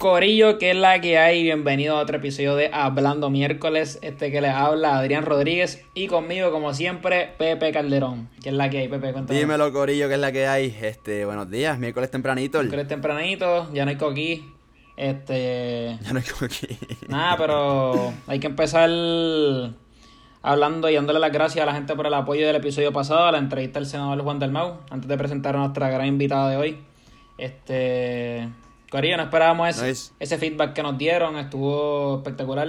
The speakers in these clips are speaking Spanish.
Corillo, que es la que hay. Bienvenido a otro episodio de Hablando Miércoles. Este que les habla Adrián Rodríguez y conmigo, como siempre, Pepe Calderón. Que es la que hay, Pepe. Cuéntame. Dímelo, Corillo, que es la que hay. Este, buenos días, miércoles tempranito. Miércoles tempranito, ya no hay coquí. Este. Ya no hay coquí. Nada, pero hay que empezar hablando y dándole las gracias a la gente por el apoyo del episodio pasado, a la entrevista del senador Juan del Mau, antes de presentar a nuestra gran invitada de hoy. Este. Corillo, no esperábamos ese, ese feedback que nos dieron, estuvo espectacular.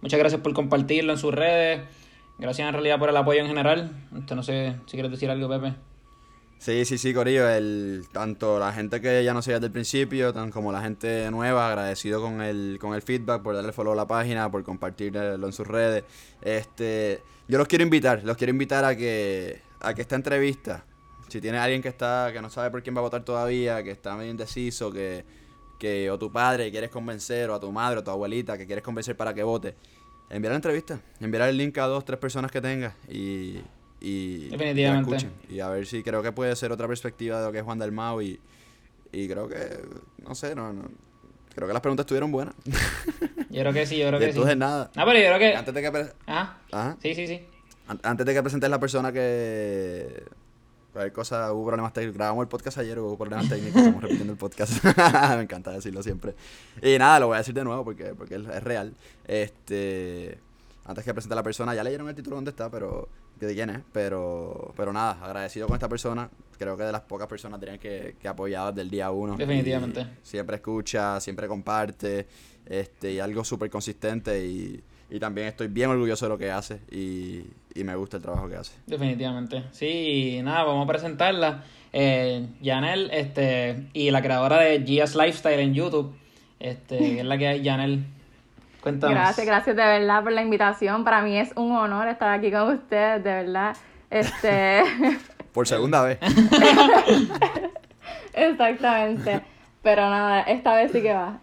Muchas gracias por compartirlo en sus redes. Gracias en realidad por el apoyo en general. No sé si quieres decir algo, Pepe. Sí, sí, sí, Corillo. El, tanto la gente que ya no sé desde el principio, tan como la gente nueva, agradecido con el, con el feedback, por darle follow a la página, por compartirlo en sus redes. Este, yo los quiero invitar, los quiero invitar a que, a que esta entrevista, si tiene alguien que está, que no sabe por quién va a votar todavía, que está medio indeciso, que que o tu padre quieres convencer, o a tu madre o tu abuelita que quieres convencer para que vote, enviar la entrevista, enviar el link a dos, tres personas que tengas y, y, escuchen. Y a ver si creo que puede ser otra perspectiva de lo que es Juan del Mau y, y creo que, no sé, no, no, creo que las preguntas estuvieron buenas. Yo creo que sí, yo creo que sí. Entonces nada. No, pero yo creo que... Antes de que... Ah, Ajá. Sí, sí, sí. Antes de que presentes la persona que Cualquier cosa, hubo problemas técnicos. Grabamos el podcast ayer, hubo problemas técnicos, estamos repitiendo el podcast. Me encanta decirlo siempre. Y nada, lo voy a decir de nuevo porque, porque es real. Este. Antes que presente a la persona, ya leyeron el título donde está, pero. de quién es. Pero. Pero nada, agradecido con esta persona. Creo que de las pocas personas tenían que, que apoyar desde el día uno. Definitivamente. Siempre escucha, siempre comparte. Este, y algo súper consistente y y también estoy bien orgulloso de lo que hace y, me gusta el trabajo que hace. Definitivamente. Sí, nada, vamos a presentarla. Eh, Janel, este, y la creadora de Gia's Lifestyle en YouTube, este, es la que hay, Janel. Cuéntanos. Gracias, gracias de verdad por la invitación. Para mí es un honor estar aquí con ustedes, de verdad. Este... por segunda vez. Exactamente. Pero nada, esta vez sí que va.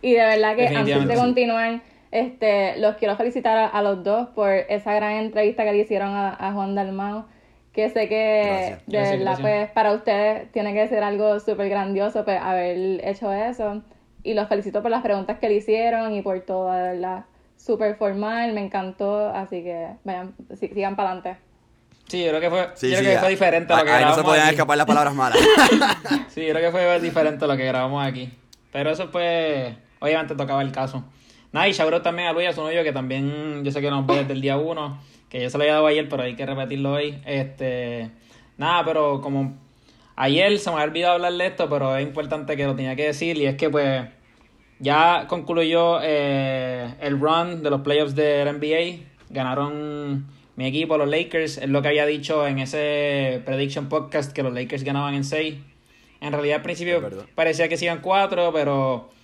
y de verdad que antes de continuar este, los quiero felicitar a, los dos por esa gran entrevista que le hicieron a, Juan Dalmao, que sé que de verdad, pues, para ustedes tiene que ser algo súper grandioso pues, haber hecho eso. Y los felicito por las preguntas que le hicieron y por todo, de verdad, súper formal, me encantó, así que vayan, sigan para adelante. Sí, yo creo que fue, yo creo que fue diferente a lo que grabamos. Ahí no se podían escapar las palabras malas. sí, yo creo que fue diferente a lo que grabamos aquí. Pero eso pues, obviamente tocaba el caso. Nada, y shoutout también a Luis, a su novio, que también yo sé que nos ve desde el día uno, que yo se lo había dado ayer, pero hay que repetirlo hoy. Este, nada, pero como ayer se me había olvidado hablarle esto, pero es importante que lo tenía que decir, y es que pues ya concluyó eh, el run de los playoffs del NBA, ganaron mi equipo, los Lakers, es lo que había dicho en ese prediction podcast que los Lakers ganaban en 6. En realidad al principio parecía que se iban 4, pero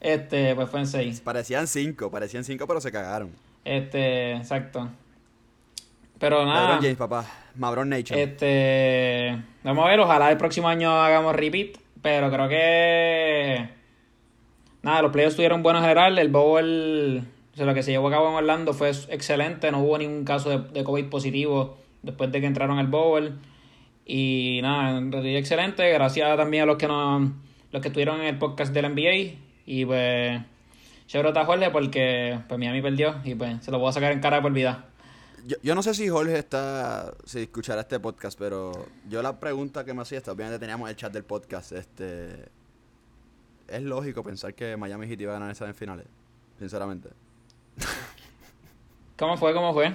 este, pues fue en 6. Parecían 5, parecían 5, pero se cagaron. Este, exacto. Pero nada. Lebron James, papá. Mabron Nature. Este. Vamos a ver, ojalá el próximo año hagamos repeat. Pero creo que. Nada, los playoffs estuvieron buenos en general. El Bowl. O sea, lo que se llevó a cabo en Orlando fue excelente. No hubo ningún caso de, de COVID positivo después de que entraron al Bowl. Y nada, en realidad excelente. Gracias también a los que nos, los que estuvieron en el podcast del NBA. Y pues, yo a Jorge porque pues Miami perdió y pues se lo voy a sacar en cara por vida. Yo, yo no sé si Jorge está, si escuchará este podcast, pero yo la pregunta que me hacía esta, obviamente teníamos el chat del podcast, este, es lógico pensar que Miami Heat iba a ganar esa en finales, sinceramente. ¿Cómo fue? ¿Cómo fue?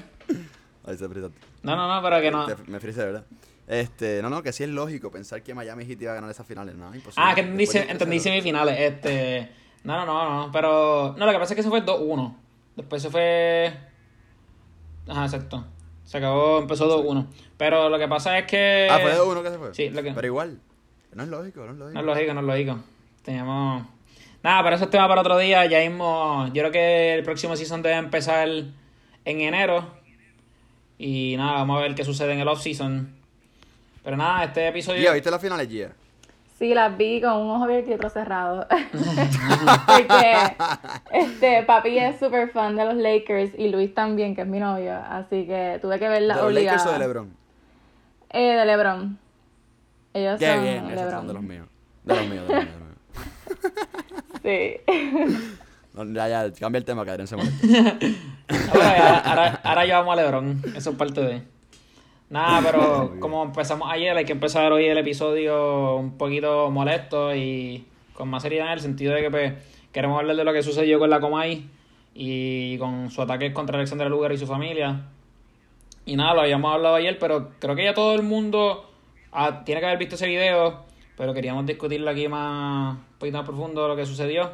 Ahí se No, no, no, pero que no. me frise, ¿verdad? Este, no, no, que sí es lógico pensar que Miami Heat iba a ganar esas finales, ¿no? Imposible. Ah, que entendí, entendí semifinales, este... No, no, no, no. Pero. No, lo que pasa es que eso fue 2-1. Después se fue. Ajá, exacto. Se acabó, empezó 2-1. Pero lo que pasa es que. Ah, fue 2-1 que se fue. Sí, lo que. Pero igual. No es lógico, no es lógico. No es lógico, no es lógico. Teníamos. Nada, pero eso es tema para otro día. Ya mismo. Yo creo que el próximo season debe empezar en enero. Y nada, vamos a ver qué sucede en el off-season. Pero nada, este episodio. ¿Ya viste las finales, Gia? Sí, las vi con un ojo abierto y otro cerrado. Porque este, papi es súper fan de los Lakers y Luis también, que es mi novio. Así que tuve que verla ¿De los Lakers o de LeBron? Eh, de LeBron. Ellos Qué son bien, LeBron. son de los míos. De los míos, de los míos. Sí. ya, ya, cambia el tema, que se ahora, ahora, llevamos a Lebron, eso es parte de... Nada, pero como empezamos ayer, hay que empezar hoy el episodio un poquito molesto y con más seriedad en el sentido de que pues, queremos hablar de lo que sucedió con la Comay y con su ataque contra Alexander Lugar y su familia. Y nada, lo habíamos hablado ayer, pero creo que ya todo el mundo ah, tiene que haber visto ese video, pero queríamos discutirlo aquí más, un poquito más profundo lo que sucedió.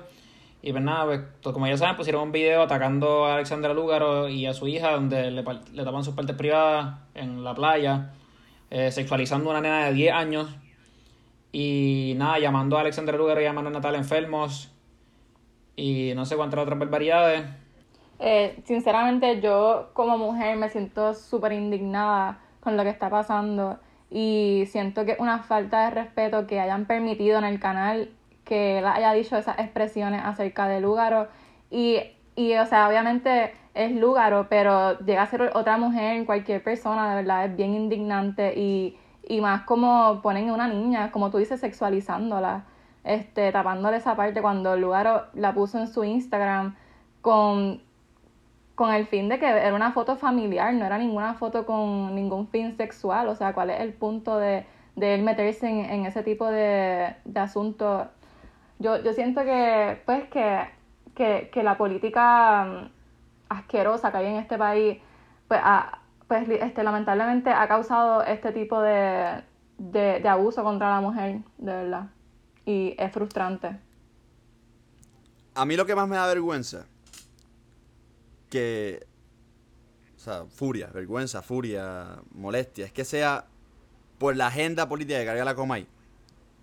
Y pues nada, pues, como ya saben, pusieron un video atacando a Alexandra Lúgaro y a su hija, donde le, le tapan sus partes privadas en la playa, eh, sexualizando a una nena de 10 años. Y nada, llamando a Alexandra Lúgaro y a Manuel Natal enfermos. Y no sé cuántas otras barbaridades. Eh, sinceramente, yo como mujer me siento súper indignada con lo que está pasando. Y siento que una falta de respeto que hayan permitido en el canal que él haya dicho esas expresiones acerca de Lúgaro. Y, y, o sea, obviamente es Lúgaro, pero llega a ser otra mujer, cualquier persona, de verdad, es bien indignante. Y, y más como ponen a una niña, como tú dices, sexualizándola, este, tapándole esa parte cuando Lúgaro la puso en su Instagram con con el fin de que era una foto familiar, no era ninguna foto con ningún fin sexual, o sea, cuál es el punto de, de él meterse en, ese tipo de, de asuntos yo, yo siento que, pues, que, que, que la política mm, asquerosa que hay en este país, pues, pues este, lamentablemente ha causado este tipo de, de, de abuso contra la mujer, de verdad. Y es frustrante. A mí lo que más me da vergüenza, que, o sea, furia, vergüenza, furia, molestia, es que sea por la agenda política que carga la Comay,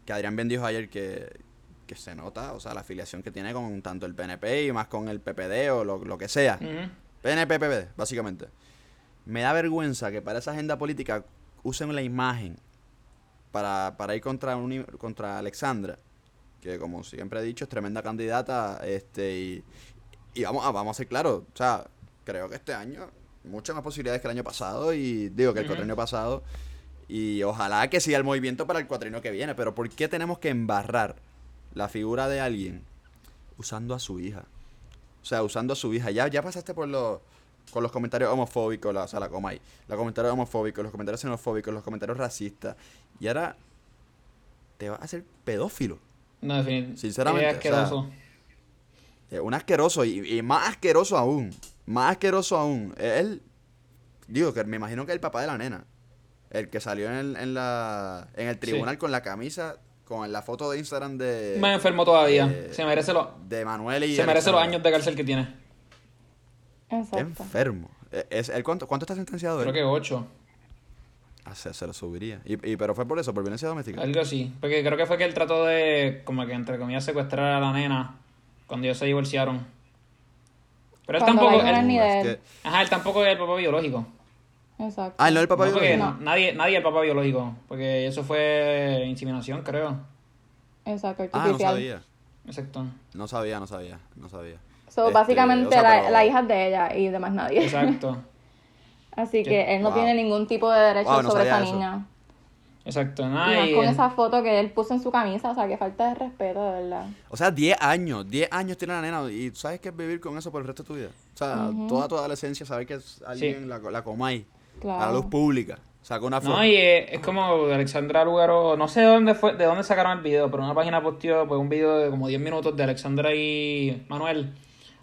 que Adrián Ben dijo ayer que, que se nota, o sea, la afiliación que tiene con tanto el PNP y más con el PPD o lo, que sea. PNP, PPD, básicamente. Me da vergüenza que para esa agenda política usen la imagen para, para ir contra, contra Alexandra, que como siempre he dicho es tremenda candidata, este y, y vamos, a, vamos a ser claros, o sea, creo que este año muchas más posibilidades que el año pasado y digo que el uh pasado y ojalá que siga el movimiento para el cuatrino que viene, pero ¿por qué tenemos que embarrar la figura de alguien usando a su hija. O sea, usando a su hija. Ya, ya pasaste por los, con los comentarios homofóbicos, la, o sea, la coma ahí. Los comentarios homofóbicos, los comentarios xenofóbicos, los comentarios racistas. Y ahora te vas a hacer pedófilo. No, definitivamente. Sinceramente. Es asqueroso. es un asqueroso y, más asqueroso aún. Más asqueroso aún. Él, digo que me imagino que es el papá de la nena. El que salió en el, en la, en el tribunal con la camisa con la foto de Instagram de. Me enfermo todavía. Se merece los. De Manuel y. Se merece los años de cárcel que tiene. Exacto. enfermo. E, ¿Es, el cuánto, ¿Cuánto está sentenciado Creo que ocho. Ah, se, se, lo subiría. Y, y, pero fue por eso, por violencia doméstica. Algo así. Porque creo que fue que él trató de, como que entre comillas, secuestrar a la nena cuando ellos se divorciaron. Pero él tampoco. Él, Ajá, él tampoco es el papá biológico. Exacto. Ah, no el papá biológico. Nadie, nadie es el papá biológico. Porque eso fue inseminación, creo. Exacto, Ah, no sabía. Exacto. No sabía, no sabía, no sabía. So, este, básicamente la, hija es de ella y de más nadie. Exacto. Así que él no tiene ningún tipo de derecho sobre esa niña. Exacto, nada. Y con esa foto que él puso en su camisa, o sea, que falta de respeto, de verdad. O sea, 10 años, 10 años tiene la nena y sabes que es vivir con eso por el resto de tu vida. O sea, toda toda la esencia, saber que es alguien la, la ahí a la luz pública. Sacó una foto. No, y es, como Alexandra Lugaro, no sé de dónde fue, de dónde sacaron el video, pero una página posteó pues, un video de como 10 minutos de Alexandra y Manuel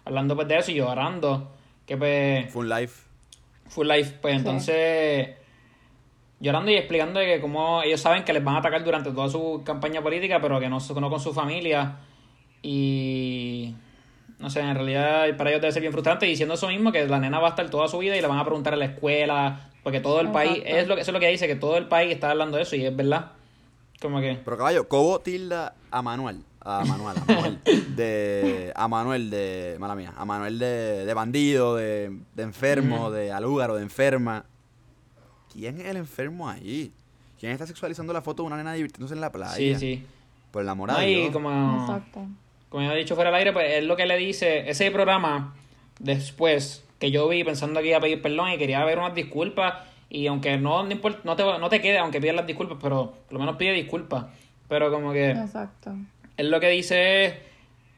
hablando pues de eso y llorando. Que pues. Full life. Full life, pues entonces. Llorando y explicando que como ellos saben que les van a atacar durante toda su campaña política, pero que no, no con su familia. Y no sé, en realidad para ellos debe ser bien frustrante diciendo eso mismo, que la nena va a estar toda su vida y le van a preguntar a la escuela, porque todo el país, es lo que, eso es lo que dice, que todo el país está hablando de eso y es verdad. Como que... Pero caballo, ¿cómo tilda a Manuel? A Manuel, a Manuel, de, a Manuel de, mala mía, a Manuel de, de bandido, de, de enfermo, de alúgaro, de enferma. ¿Quién es el enfermo ahí? ¿Quién está sexualizando la foto de una nena divirtiéndose en la playa? Sí, sí. Por la moral. como... Exacto como ya he dicho fuera del aire, pues es lo que le dice, ese programa, después que yo vi pensando que iba a pedir perdón y quería ver unas disculpas, y aunque no, no, no, te, no te quede, aunque pidas las disculpas, pero por lo menos pide disculpas. Pero como que... Exacto. Él lo que dice es,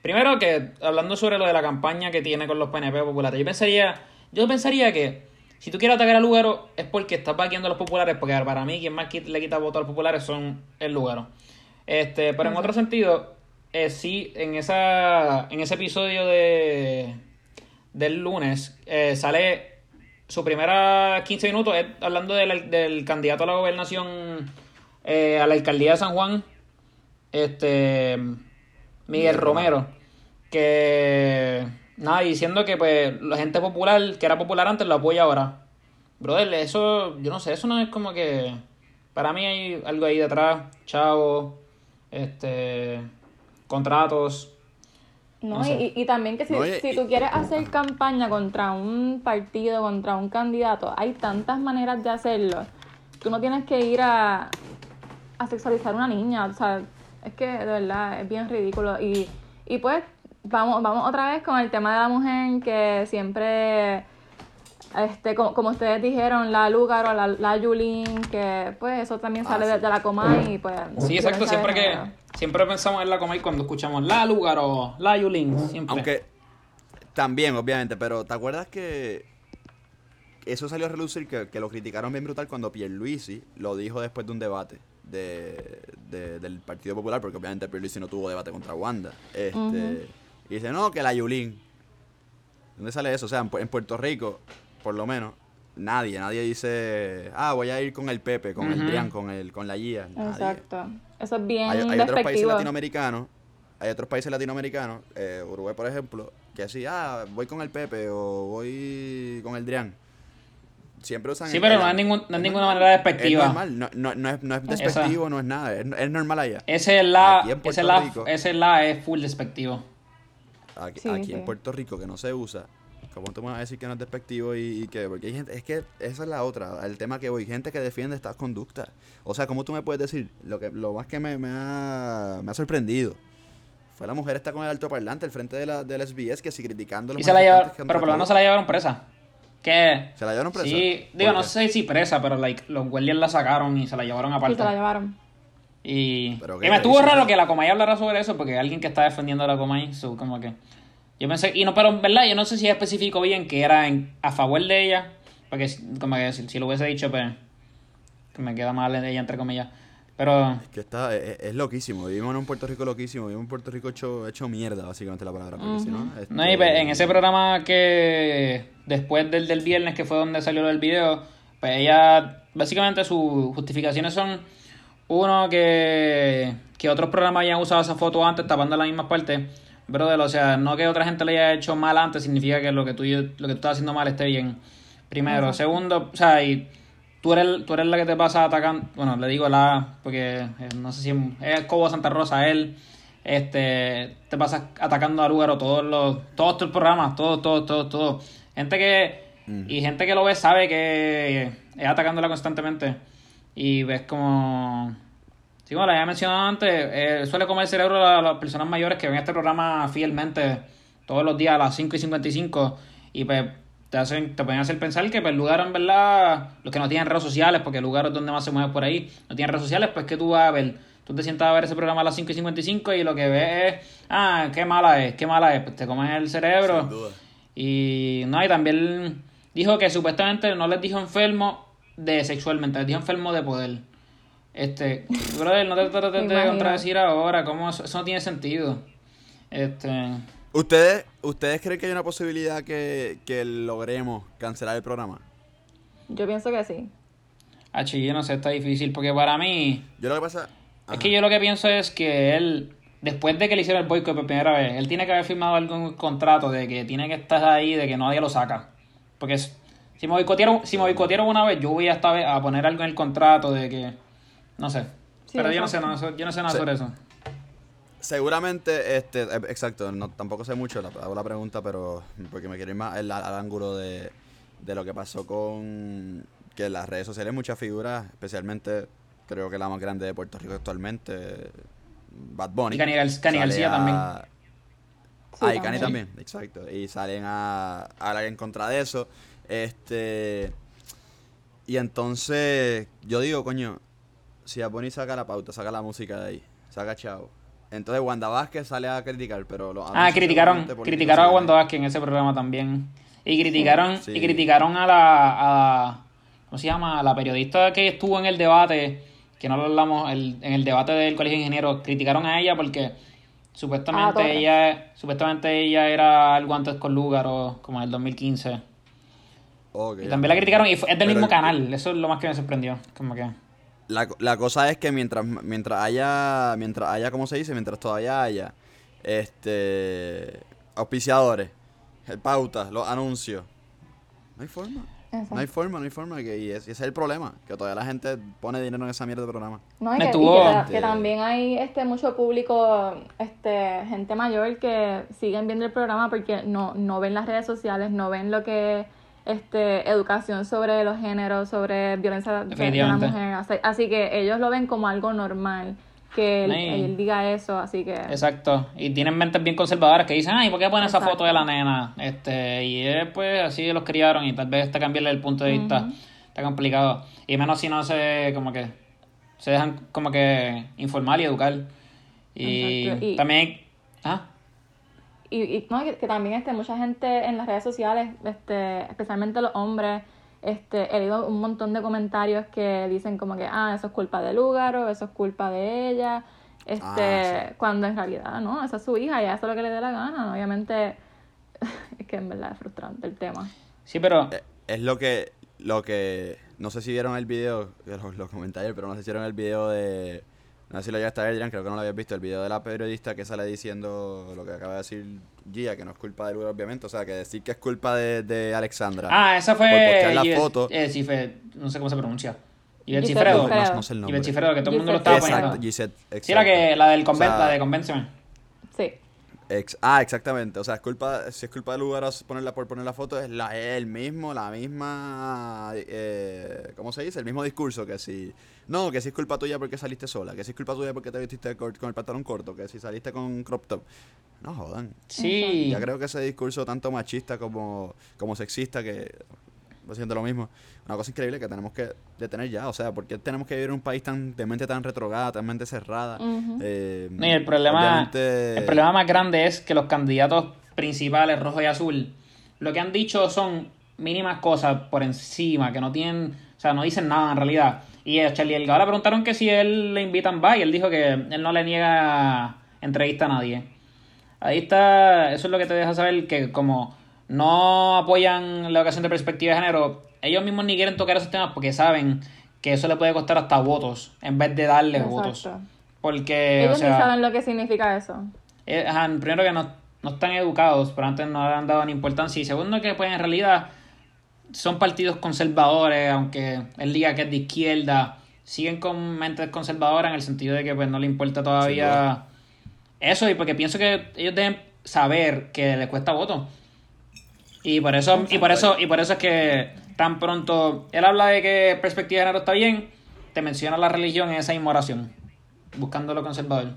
Primero que, hablando sobre lo de la campaña que tiene con los PNP populares, yo pensaría, yo pensaría que si tú quieres atacar al Lugaro es porque estás vaqueando a los populares, porque para mí quien más le quita voto a los populares son el Lugaro. Este, pero en otro sentido, eh, sí, en esa en ese episodio de del lunes eh, sale su primera 15 minutos hablando del, del, candidato a la gobernación eh, a la alcaldía de San Juan, este Miguel Romero, que nada, diciendo que pues la gente popular, que era popular antes, lo apoya ahora. Brother, eso, yo no sé, eso no es como que. Para mí hay algo ahí detrás, chavo, este. Contratos. No, y, y, también que si, si tú quieres hacer campaña contra un partido, contra un candidato, hay tantas maneras de hacerlo. Tú no tienes que ir a, a sexualizar a una niña. O sea, es que de verdad es bien ridículo. Y, y pues vamos, vamos otra vez con el tema de la mujer que siempre, este, como, ustedes dijeron, la Lugaro, la, la Yulín, que pues eso también ah, sale de, la Comay y pues... Sí, exacto, siempre que... Siempre pensamos en la Comay cuando escuchamos la Lugaro, la Yulín, siempre. Aunque también, obviamente, pero ¿te acuerdas que eso salió a relucir que, que lo criticaron bien brutal cuando Pierluisi lo dijo después de un debate? de, del Partido Popular, porque obviamente Pierluisi no tuvo debate contra Wanda. Este, Y dice, no, que la Yulín. ¿Dónde sale eso? O sea, en, Puerto Rico, por lo menos, nadie, nadie dice, ah, voy a ir con el Pepe, con el Trian, con, el, con la Gia. Exacto. Eso es bien Hay, hay otros países latinoamericanos, hay otros países latinoamericanos, eh, Uruguay por ejemplo, que así, ah, voy con el Pepe o voy con el Drian siempre usan. Sí, pero no, es, ningún, no es ninguna manera despectiva. Es normal, no, no, no, es, no es despectivo, no es nada, es, normal allá. Ese es la, ese la, ese la es full despectivo. Aquí, aquí en Puerto Rico que no se usa, ¿cómo te vas a decir que no es despectivo y, que porque hay gente, es que esa es la otra, el tema que voy, gente que defiende estas conductas. O sea, ¿cómo tú me puedes decir? Lo que lo más que me, me, ha, me ha sorprendido fue la mujer está con el alto parlante al frente de la, del SBS que si criticando y se la pero por lo menos se la llevaron presa. ¿Qué? ¿Se la llevaron presa? Sí, digo, no sé si presa, pero like, los guardias la sacaron y se la llevaron aparte. Sí, se la llevaron. Y, y me estuvo raro que la Comay hablara sobre eso, porque alguien que está defendiendo a la Comay, so, como que... Yo pensé, y no, pero en verdad, yo no sé si especificó bien que era en, a favor de ella, porque como que si, lo hubiese dicho, pues, que me queda mal ella, entre comillas. Pero... Es que está, es, loquísimo. Vivimos en un Puerto Rico loquísimo. Vivimos en un Puerto Rico hecho, hecho mierda, básicamente la palabra. Porque si no, este... no y pues, en ese programa que después del del viernes, que fue donde salió el video, pues ella, básicamente sus justificaciones son, uno, que, que otros programas hayan usado esa foto antes tapando la misma parte. Brother, o sea, no que otra gente le haya hecho mal antes significa que lo que tú, lo que tú estás haciendo mal esté bien. Primero. Segundo, o sea, y tú eres, tú eres la que te pasa atacando, bueno, le digo la, porque eh, no sé si es Cobo Santa Rosa, él, este, te pasa atacando a Lugaro todos los, todos tus programas, todos, todos, todos, todos. Gente que, mm. y gente que lo ve sabe que es atacándola constantemente. Y ves como, sí, como la había mencionado antes, eh, suele comer el cerebro a las personas mayores que ven este programa fielmente todos los días a las 5 y 55 y pues te hacen, te pueden hacer pensar que pues, el lugar en verdad, los que no tienen redes sociales, porque el lugar es donde más se mueve por ahí, no tienen redes sociales, pues que tú vas a ver, tú te sientas a ver ese programa a las 5 y 55 y lo que ves es, ah, qué mala es, qué mala es, pues te comes el cerebro. Y no, y también dijo que supuestamente no les dijo enfermo de sexualmente, les dijo enfermo de poder. Este, brother, no te trates de contradecir ahora, ¿cómo eso, eso no tiene sentido? Este, ¿Ustedes, ¿Ustedes creen que hay una posibilidad que, logremos cancelar el programa? Yo pienso que sí. Ah, yo no sé, está difícil, porque para mí... Yo lo que pasa... Es que yo lo que pienso es que él, después de que le hicieron el boicot por primera vez, él tiene que haber firmado algún contrato de que tiene que estar ahí, de que nadie lo saca. Porque si me boicotearon, si me boicotearon una vez, yo voy a, estar a poner algo en el contrato de que... No sé. Pero yo no sé, yo no sé nada sobre eso. Seguramente, este, eh, exacto, no, tampoco sé mucho, hago la pregunta, pero porque me quiero ir más al, ángulo de, lo que pasó con que en las redes sociales muchas figuras, especialmente creo que la más grande de Puerto Rico actualmente, Bad Bunny. Y Cani, García también. Ah, y Cani también, exacto. Y salen a, a hablar en contra de eso. Este. Y entonces, yo digo, coño, si Bunny saca la pauta, saca la música de ahí, saca chavo entonces Wanda Vázquez sale a criticar, pero lo Ah, criticaron, criticaron a Wanda Vázquez en ese programa también. Y criticaron, y criticaron a la, a, ¿cómo se llama? A la periodista que estuvo en el debate, que no lo hablamos, el, en el debate del Colegio de Ingenieros, criticaron a ella porque supuestamente ah, ella, supuestamente ella era algo antes con o como en el 2015. y también la criticaron y es del mismo canal, eso es lo más que me sorprendió, como que... La, la cosa es que mientras, mientras haya, mientras haya, ¿cómo se dice? Mientras todavía haya, este, auspiciadores, pautas, los anuncios, no hay forma. No hay forma, no hay forma. Que, y, ese es el problema, que todavía la gente pone dinero en esa mierda de programa. No, y, que, que, que, también hay este mucho público, este gente mayor que siguen viendo el programa porque no, no ven las redes sociales, no ven lo que este educación sobre los géneros, sobre violencia de la mujer. Así, que ellos lo ven como algo normal que él, diga eso, así que... Exacto, y tienen mentes bien conservadoras que dicen, ay, ¿por qué ponen esa foto de la nena? este Y es, pues así los criaron y tal vez está cambiarle el punto de vista está complicado. Y menos si no se, como que, se dejan como que informar y educar. Y, también... ¿ah? Y, y no, que, también este, mucha gente en las redes sociales, este, especialmente los hombres, este, he leído un montón de comentarios que dicen como que, ah, eso es culpa de Lúgaro, eso es culpa de ella, este, ah, cuando en realidad, no, esa es su hija y eso es lo que le dé la gana, obviamente, es que en verdad es frustrante el tema. Sí, pero... Eh, es lo que, lo que, no sé si vieron el video, los, los comentarios, pero no sé si vieron el video de no sé si lo llegaste a ver, Adrián, creo que no lo habías visto, el video de la periodista que sale diciendo lo que acaba de decir Gia, que no es culpa de Lugar, obviamente, o sea, que decir que es culpa de, de Alexandra. Ah, esa fue... la foto. Eh, sí, fue, no sé cómo se pronuncia. Y el cifrado. No, no, sé el nombre. Y el cifrado, que todo el mundo lo estaba poniendo. Exacto, Gisette, exacto. Sí, la, que, la del la de Convénceme. Sí ah, exactamente. O sea, es culpa, si es culpa del lugar ponerla por poner la foto, es la, el mismo, la misma, eh, ¿cómo se dice? El mismo discurso que si, no, que si es culpa tuya porque saliste sola, que si es culpa tuya porque te vestiste con el pantalón corto, que si saliste con crop top. No jodan. Sí. Ya creo que ese discurso tanto machista como, como sexista que haciendo lo mismo. Una cosa increíble que tenemos que detener ya. O sea, ¿por qué tenemos que vivir en un país tan de mente tan retrograda, tan mente cerrada? Eh, el problema, el problema más grande es que los candidatos principales, rojo y azul, lo que han dicho son mínimas cosas por encima, que no tienen, o sea, no dicen nada en realidad. Y a Charlie Delgado le preguntaron que si él le invitan va y él dijo que él no le niega entrevista a nadie. Ahí está, eso es lo que te deja saber que como no apoyan la educación de perspectiva de género, ellos mismos ni quieren tocar esos temas porque saben que eso le puede costar hasta votos en vez de darle votos. Porque, ellos ni saben lo que significa eso. Eh, primero que no, no están educados, pero antes no le han dado ni importancia. Y segundo que pues en realidad son partidos conservadores, aunque él diga que es de izquierda, siguen con mentes conservadoras en el sentido de que pues no le importa todavía eso y porque pienso que ellos deben saber que les cuesta voto. Y por eso, y por eso, y por eso es que tan pronto él habla de que perspectiva de género está bien, te menciona la religión en esa inmoración, buscando lo conservador.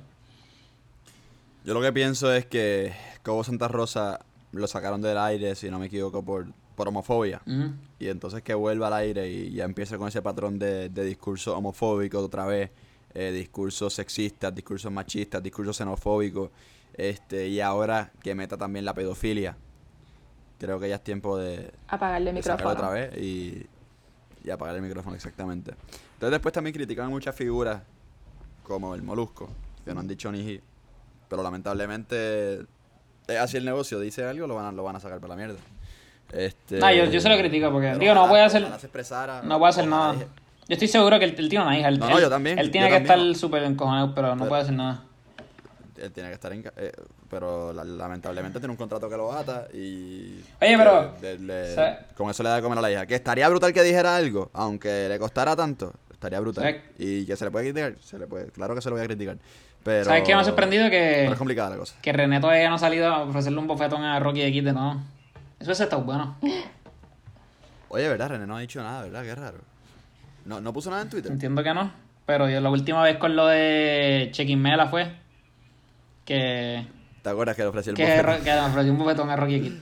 Yo lo que pienso es que Cobo Santa Rosa lo sacaron del aire, si no me equivoco, por, por homofobia. Y entonces que vuelva al aire y ya empiece con ese patrón de, discurso homofóbico otra vez, eh, discursos sexistas, discursos machistas, discursos xenofóbicos, este, y ahora que meta también la pedofilia creo que ya es tiempo de apagarle el micrófono otra vez y, y apagar el micrófono exactamente. Entonces después también critican muchas figuras como el Molusco, que no han dicho ni pero lamentablemente es así el negocio, dice algo, lo van a, lo van a sacar para la mierda. Este, no, yo, yo se lo critico porque, digo, no voy a hacer, no voy a hacer nada. Yo estoy seguro que el, tío no hija. no, no, yo también. Él tiene que estar súper encojonado, pero no puede hacer nada él tiene que estar en... Eh, pero lamentablemente tiene un contrato que lo ata y... Oye, pero... con eso le da de comer a la hija. Que estaría brutal que dijera algo, aunque le costara tanto. Estaría brutal. Y que se le puede criticar, se le puede... Claro que se lo voy a criticar. Pero... ¿Sabes qué me ha sorprendido? Que... es complicada la cosa. Que René todavía no ha salido a ofrecerle un bofetón a Rocky de no. Eso es está bueno. Oye, ¿verdad? René no ha dicho nada, ¿verdad? Qué raro. No, no puso nada en Twitter. Entiendo que no. Pero yo la última vez con lo de Chequin Mela fue que... ¿Te acuerdas que le ofrecí el que, bofetón? Que le ofrecí un bofetón a Rocky Kid.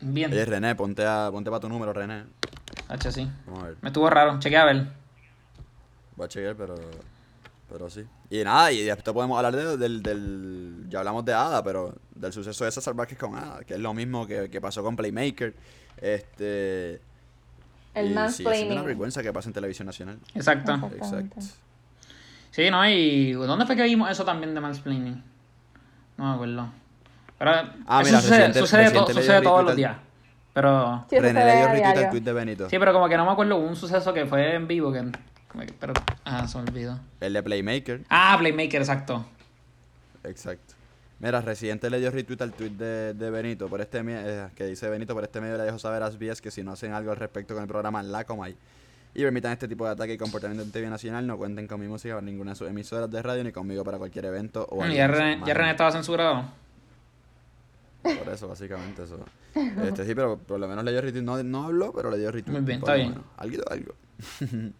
Bien. Oye, René, ponte, a, ponte para tu número, René. H, sí. Vamos a ver. Me estuvo raro. Chequea a ver. Voy a chequear, pero... Pero sí. Y nada, y después podemos hablar de, del, del. Ya hablamos de Ada, pero del suceso de César Vázquez con Ada, que es lo mismo que, que pasó con Playmaker. Este. El y. Sí, es una vergüenza que pasa en televisión nacional. Exacto. Exacto. Sí, ¿no? Y ¿dónde fue que vimos eso también de mansplaining? No me acuerdo. Pero Ah, eso mira, sucede, reciente- sucede, to- reciente sucede todos los días. Pero... Sí, René retweet al diario. tweet de Benito. Sí, pero como que no me acuerdo, hubo un suceso que fue en vivo que... como que- Pero... Ah, se me olvidó. El de Playmaker. Ah, Playmaker, exacto. Exacto. Mira, Residente le dio retweet al tweet de, de Benito por este eh, que dice Benito por este medio le dejo saber a SBS que si no hacen algo al respecto con el programa La Comay y permitan este tipo de ataque y comportamiento en TV Nacional, no cuenten con mi música para ninguna de sus emisoras de radio ni conmigo para cualquier evento o Mm, alianza. Ya René, ya René estaba censurado. Por eso, básicamente, eso. Este sí, pero por lo menos le dio retweet. No, no habló, pero le dio retweet. Muy bien, está bien. Algo, algo.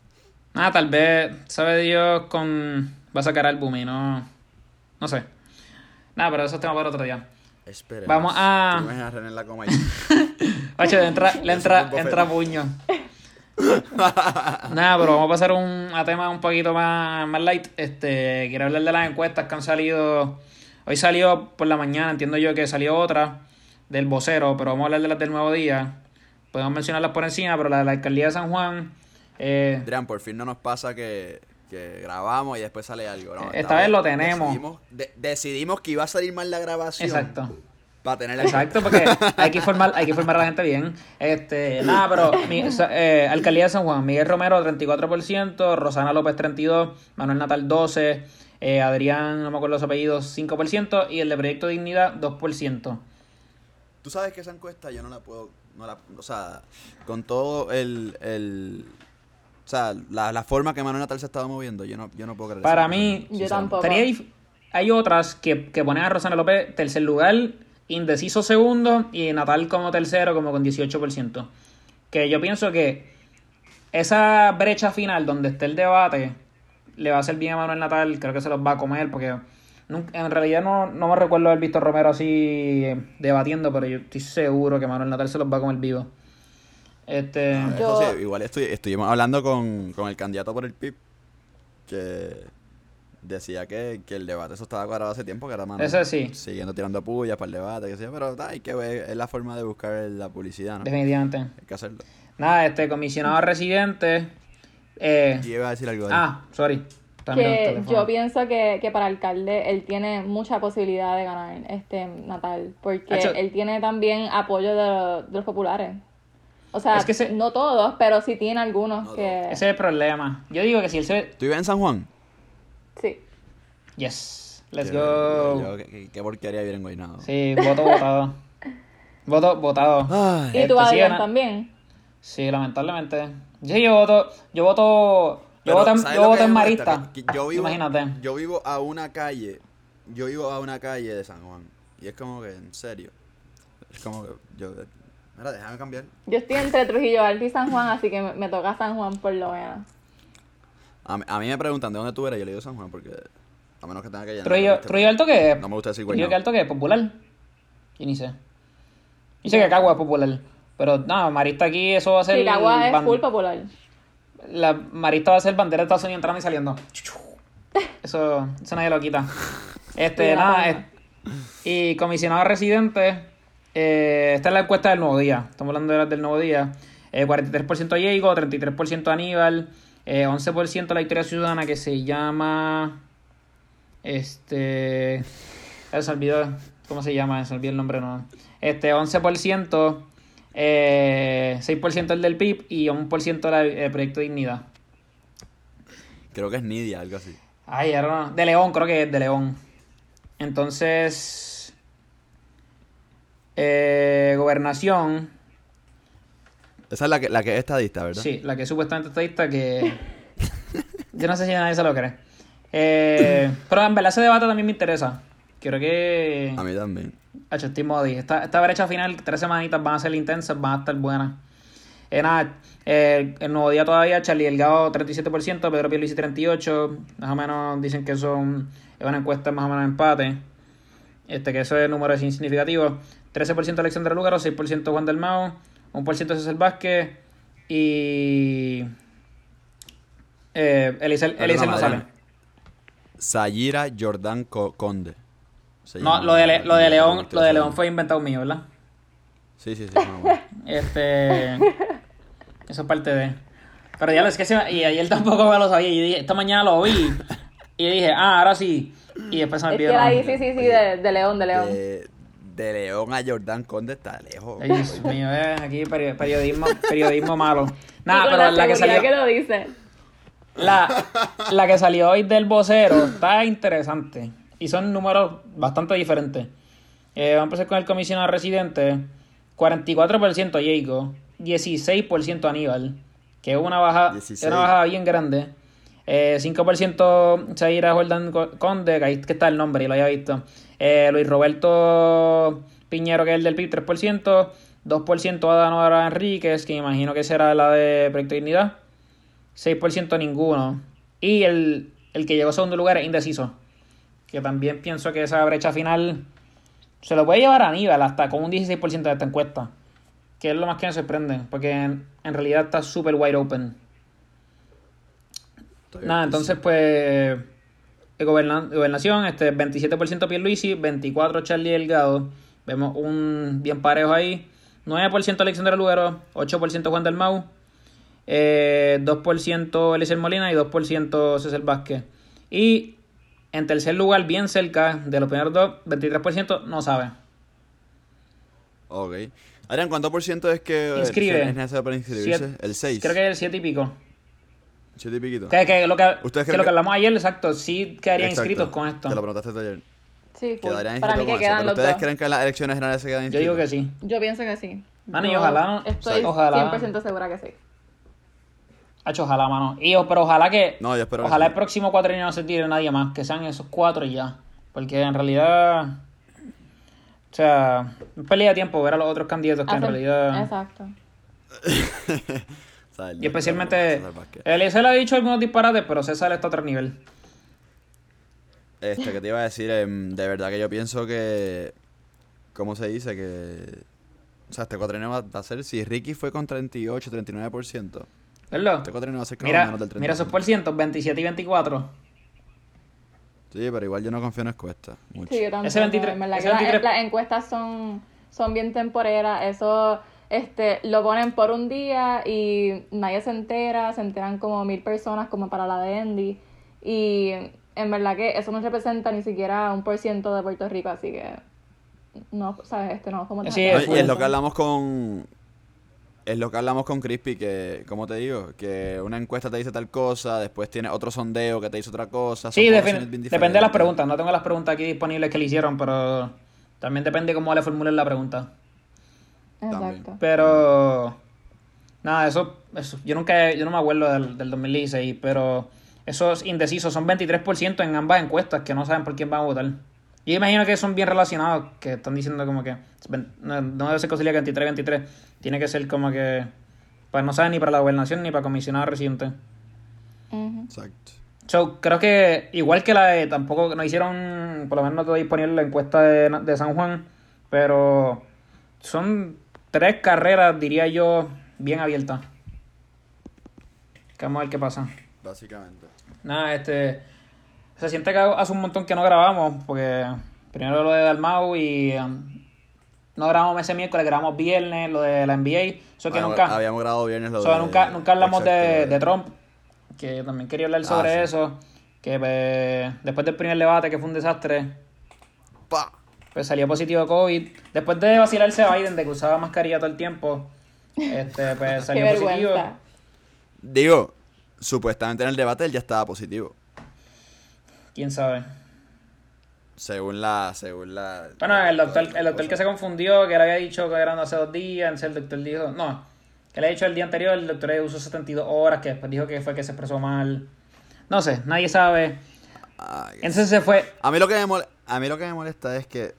Nada, tal vez, sabe Dios, con... Va a sacar álbum y no... No sé. Nada, pero eso es tema para otro día. Espera. Vamos a- ¿Te imaginas a René en La Comay? Hacho, le entra, le entra, entra puño. Nada, pero vamos a pasar un, a temas un poquito más, más light. Este, quiero hablar de las encuestas que han salido. Hoy salió por la mañana, entiendo yo que salió otra del vocero, pero vamos a hablar de las del nuevo día. Podemos mencionarlas por encima, pero la de la alcaldía de San Juan. Eh, Adrián, por fin no nos pasa que, que grabamos y después sale algo. No, Esta vez lo tenemos. Decidimos, de- decidimos que iba a salir mal la grabación. exacto. Para tener la Exacto, porque hay que informar, hay que informar a la gente bien. Este, nada, pero mi- eh, Alcaldía de San Juan, Miguel Romero 34%, Rosana López 32, Manuel Natal 12, eh, Adrián, no me acuerdo los apellidos, 5% y el de Proyecto Dignidad 2%. Tú sabes que esa encuesta yo no la puedo. No la, o sea, con todo el. el o sea, la, la forma que Manuel Natal se estaba moviendo, yo no, yo no puedo creer Para mí, Yo tampoco. Dif- hay otras que, que ponen a Rosana López tercer lugar, indeciso segundo y Natal como tercero, como con 18%. Que yo pienso que esa brecha final donde esté el debate le va a hacer bien a Manuel Natal, creo que se los va a comer porque nunca- en realidad no, no me recuerdo haber visto a Romero así eh, debatiendo, pero yo estoy seguro que Manuel Natal se los va a comer vivo. Este, Yo- José, igual estoy, estuvimos hablando con, con el candidato por el PIB que decía que, que el debate eso estaba cuadrado hace tiempo, que era Manuel. Ese sí. Siguiendo tirando pullas para el debate, que sea, pero hay que ver, es la forma de buscar la publicidad, ¿no? definitivamente. Hay que hacerlo. Nada, este comisionado residente. Eh, Y iba a decir algo de Ah, sorry. Que yo pienso que, que para alcalde él tiene mucha posibilidad de ganar este Natal, porque Hacho. él tiene también apoyo de, lo- de los populares. O sea, Es que se- no todos, pero sí tiene algunos No que... Ese es el problema. Yo digo que si él se. ¿Tú vives en San Juan? Sí. Yes. Let's Yo- go. yo- qué, qué- qué porquería vivir en Guaynabo. Sí, voto votado. Voto votado. Ay. ¿Y tú, Este, sí, también? Sí, lamentablemente. Yo, yo voto. Yo voto. Yo Pero, voto en, ¿sabes yo voto en? Marista. Yo vivo, Imagínate. Yo vivo a una calle. Yo vivo a una calle de San Juan. Y es como que, en serio. Es como que yo. Mira, déjame cambiar. Yo estoy entre Trujillo Alto y San Juan, así que me, me toca San Juan por lo menos. A, mí- a mí me preguntan de dónde tú eres. Yo le digo San Juan porque. A menos que tenga que llenar. Trujillo, este- Trujillo Alto que es. No me gusta decir Trujillo Guaynabo. Alto que es popular. Yo ni sé. Sé que Cagua es popular. Pero no, Marista aquí eso va a ser. Chicago es ban- full popular. La Marista va a ser bandera de Estados Unidos entrando y saliendo. Eso, eso nadie lo quita. Este, Sí, nada, es- y comisionado residente, eh, esta es la encuesta del nuevo día. Estamos hablando de las del nuevo día. Eh, 43% Diego, 33% Aníbal, eh, 11% la historia ciudadana que se llama. Este. Se olvidó cómo se llama, se olvidó el nombre no. Este, 11%, eh, 6% el del PIB y 1% la- el Proyecto Dignidad. Creo que es Nidia, algo así. Ay, ahora no. De León, creo que es de León. Entonces. eh, gobernación. Esa es la que, la que es estadista, ¿verdad? Sí, la que supuestamente estadista que. Yo no sé si nadie se lo cree. Eh, pero en verdad ese debate también me interesa. Creo que. A mí también. Modi. Esta, esta brecha final, tres semanitas van a ser intensas, van a estar buenas. Eh, nada, eh, el nuevo día todavía, Charlie Delgado 37%, Pedro Pierluisi 38%, más o menos dicen que son es una encuesta más o menos empate. Este, que eso es número es insignificativo. 13% Alexandra Lúgaro, 6% Juan del Mao, 1% César Vázquez y eh, Eliezer, Eliezer no sale. Sayira Jordan Conde. no, lo de, lo de León, lo de León fue inventado mío, ¿verdad? Sí, sí, sí. este. Eso es parte de. Pero ya lo es que se Y ayer tampoco me lo sabía. Y dije, esta mañana lo vi. Y dije, ah, ahora sí. Y después se me olvidó. Es que ahí, sí, sí, sí, de, de León, de León. De, León a Jordan Conde está lejos. Ay, Dios mío, eh, aquí periodismo, periodismo malo. Nada, pero la, que salió. que lo dice. La, la que salió hoy del vocero está interesante. Y son números bastante diferentes. Eh, vamos a empezar con el comisionado residente. 44% Jacob, 16% Aníbal, que es una baja, una baja bien grande. Eh, 5% Zaira Jordan Conde, que ahí está el nombre y lo había visto. Eh, Luis Roberto Piñero, que es el del PIB, 3%. 2% Adanora Enríquez, que imagino que será la de Proyecto Dignidad. 6% ninguno. Y el, el que llegó a segundo lugar es indeciso. Que también pienso que esa brecha final se lo puede llevar a Aníbal hasta con un 16% de esta encuesta. Que es lo más que me sorprende. Porque en, realidad está súper wide open. Nada, entonces pues... gobernación, este 27% Pierluisi, 24% Charlie Delgado. Vemos un bien parejo ahí. 9% Alexander Lugero, 8% Juan del Mau, eh, 2% Eliezer Molina y 2% César Vázquez. Y en tercer lugar, bien cerca de los primeros dos, 23% no sabe. Ok. Adrián, ¿cuánto por ciento es que Inscribe. es necesario para inscribirse? el 6. Creo que es el 7 y pico. 7 y piquito. Que, lo, que, que lo que hablamos ayer, exacto, sí quedarían inscritos con esto. Te lo preguntaste ayer. Sí, Quedarían para mí que quedan los ¿Ustedes creen que en las elecciones generales se quedan inscritos? Yo digo que sí. Yo pienso que sí. Mano, y ojalá. Estoy ojalá. 100% segura que sí. Hecho, ojalá, mano. Y, pero ojalá que. No, yo espero Ojalá el próximo cuatro años no se tire nadie más. Que sean esos cuatro y ya. Porque en realidad. O sea, pelea de tiempo ver a los otros candidatos que en realidad. Exacto. y especialmente. Eliezer ha dicho algunos disparates, pero César está a otro nivel. Este, que te iba a decir, em, de verdad que yo pienso que. ¿Cómo se dice? Que. O sea, este cuatrenio va a ser. Si Ricky fue con 38, 39%. ¿Verdad? Este mira, mira esos por ciento, 27 y 24. Sí, pero igual yo no confío en encuestas. Sí, yo también. Ese 23, Las encuestas son, son bien temporeras. Eso este, lo ponen por un día y nadie se entera. Se enteran como mil personas, como para la de Andy. Y en verdad que eso no representa ni siquiera un por ciento de Puerto Rico, así que no, ¿sabes? Este no como sí, es lo que hablamos con es lo que hablamos con Crispy, que, como te digo, que una encuesta te dice tal cosa, después tiene otro sondeo que te dice otra cosa. Sí, depende de las preguntas. No tengo las preguntas aquí disponibles que le hicieron, pero también depende cómo le formulen la pregunta. Exacto. Pero, nada, eso, eso yo nunca, yo no me acuerdo del, del 2016, pero esos indecisos son 23% en ambas encuestas que no saben por quién van a votar. Yo imagino que son bien relacionados, que están diciendo como que no, debe ser que 23-23, tiene que ser como que pues no saben ni para la gobernación ni para comisionado reciente. Exacto. So, creo que igual que la de, tampoco nos hicieron, por lo menos no te voy a poner la encuesta de, de San Juan, pero son tres carreras, diría yo, bien abiertas. Vamos a ver qué pasa. Básicamente. Nada, este. Se siente que hace un montón que no grabamos, porque primero lo de Dalmau y. Um, no grabamos ese miércoles, grabamos viernes, lo de la NBA. Eso que nunca. Habíamos grabado viernes lo de, nunca, nunca hablamos de, de, Trump, que también quería hablar sobre ah, eso. Que pues, después del primer debate, que fue un desastre. Pues salió positivo COVID. Después de vacilarse a Biden de que usaba mascarilla todo el tiempo, este, pues salió positivo. Digo, Supuestamente en el debate él ya estaba positivo. ¿Quién sabe? Según la, según la... Bueno, el doctor, el doctor que se confundió, que le había dicho que eran hace dos días, el doctor dijo, no, que le había dicho el día anterior, el doctor usó 72 horas, que después dijo que fue que se expresó mal. No sé, nadie sabe. Entonces se fue. A mí lo que me a mí lo que me molesta es que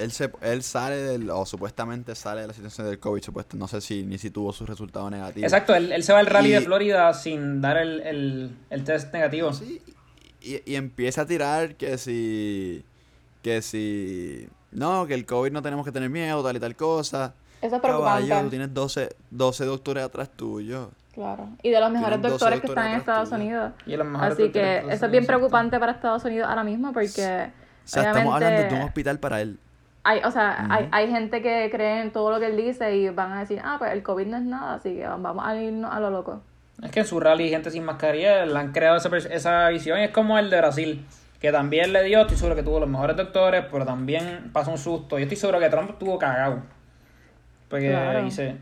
él, se, él sale del, o supuestamente sale de la situación del COVID, supuesto, no sé si ni si tuvo su resultado negativo. Exacto, él, se va al rally de Florida sin dar el, test negativo. Sí, y, empieza a tirar que si, que si, no, que el COVID no tenemos que tener miedo, tal y tal cosa. Eso es preocupante. tú tienes 12, 12 doctores atrás tuyo. Claro. Y de los mejores doctores, que están en Estados Unidos. Así que eso es bien preocupante para Estados Unidos ahora mismo porque... O sea, estamos hablando de un hospital para él. Hay, o sea, hay, hay gente que cree en todo lo que él dice y van a decir, ah, pues el COVID no es nada, así que vamos a irnos a lo loco. Es que en su rally gente sin mascarilla le han creado esa, esa visión y es como el de Brasil, que también le dio, estoy seguro que tuvo los mejores doctores, pero también pasó un susto. Yo estoy seguro que Trump tuvo cagado. Porque dice...